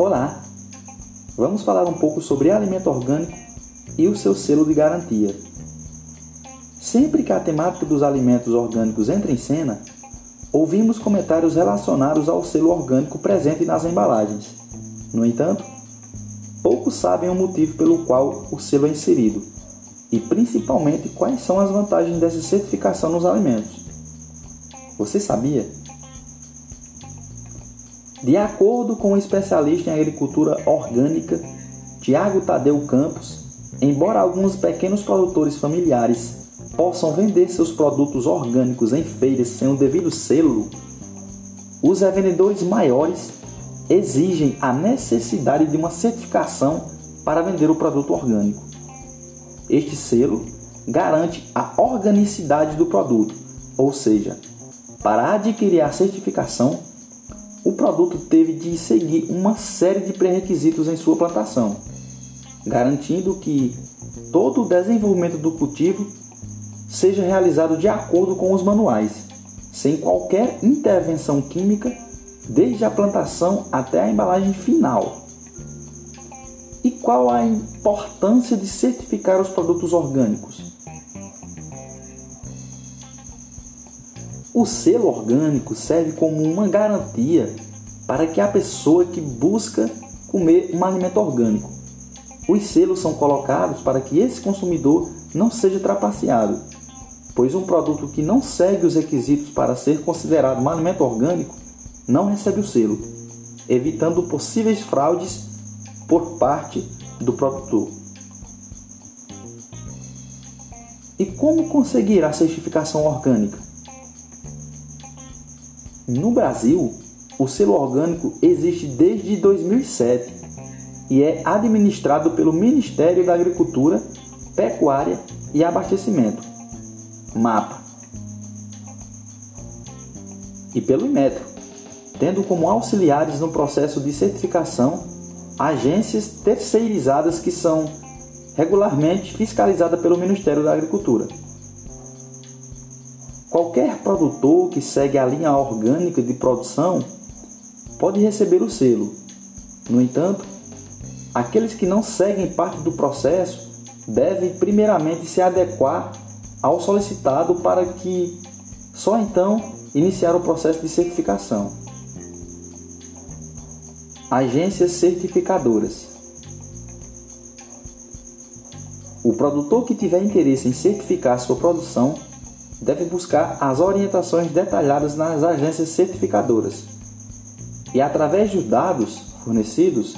Olá! Vamos falar um pouco sobre alimento orgânico e o seu selo de garantia. Sempre que a temática dos alimentos orgânicos entra em cena, ouvimos comentários relacionados ao selo orgânico presente nas embalagens. No entanto, poucos sabem o motivo pelo qual o selo é inserido e principalmente quais são as vantagens dessa certificação nos alimentos. Você sabia? De acordo com o especialista em agricultura orgânica Tiago Tadeu Campos, embora alguns pequenos produtores familiares possam vender seus produtos orgânicos em feiras sem o devido selo, os revendedores maiores exigem a necessidade de uma certificação para vender o produto orgânico. Este selo garante a organicidade do produto, ou seja, para adquirir a certificação, o produto teve de seguir uma série de pré-requisitos em sua plantação, garantindo que todo o desenvolvimento do cultivo seja realizado de acordo com os manuais, sem qualquer intervenção química, desde a plantação até a embalagem final. E qual a importância de certificar os produtos orgânicos? O selo orgânico serve como uma garantia para que a pessoa que busca comer um alimento orgânico. Os selos são colocados para que esse consumidor não seja trapaceado, pois um produto que não segue os requisitos para ser considerado um alimento orgânico não recebe o selo, evitando possíveis fraudes por parte do produtor. E como conseguir a certificação orgânica? No Brasil, o selo orgânico existe desde 2007 e é administrado pelo Ministério da Agricultura, Pecuária e Abastecimento, MAPA, e pelo Inmetro, tendo como auxiliares no processo de certificação agências terceirizadas que são regularmente fiscalizadas pelo Ministério da Agricultura. Qualquer produtor que segue a linha orgânica de produção pode receber o selo. No entanto, aqueles que não seguem parte do processo devem primeiramente se adequar ao solicitado para que só então iniciar o processo de certificação. Agências certificadoras. O produtor que tiver interesse em certificar sua produção deve buscar as orientações detalhadas nas agências certificadoras. E através dos dados fornecidos,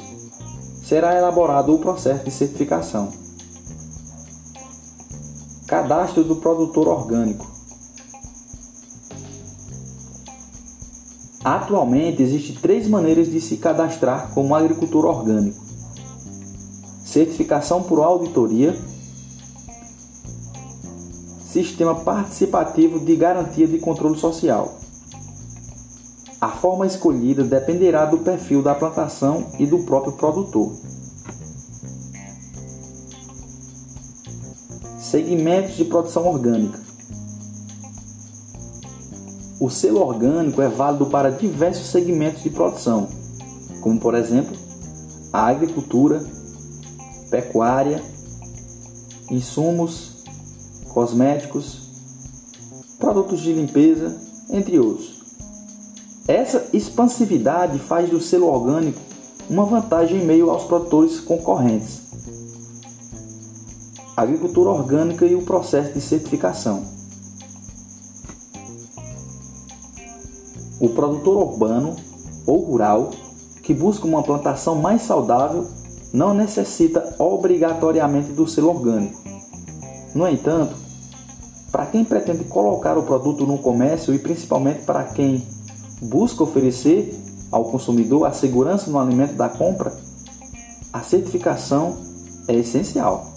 será elaborado o processo de certificação. Cadastro do produtor orgânico. Atualmente existem três maneiras de se cadastrar como agricultor orgânico: certificação por auditoria, sistema participativo de garantia de controle social. A forma escolhida dependerá do perfil da plantação e do próprio produtor. Segmentos de produção orgânica. O selo orgânico é válido para diversos segmentos de produção, como por exemplo a agricultura, pecuária, insumos, cosméticos, produtos de limpeza, entre outros. Essa expansividade faz do selo orgânico uma vantagem em meio aos produtores concorrentes. Agricultura orgânica e o processo de certificação. O produtor urbano ou rural que busca uma plantação mais saudável não necessita obrigatoriamente do selo orgânico. No entanto, para quem pretende colocar o produto no comércio e principalmente para quem busca oferecer ao consumidor a segurança no alimento da compra, a certificação é essencial.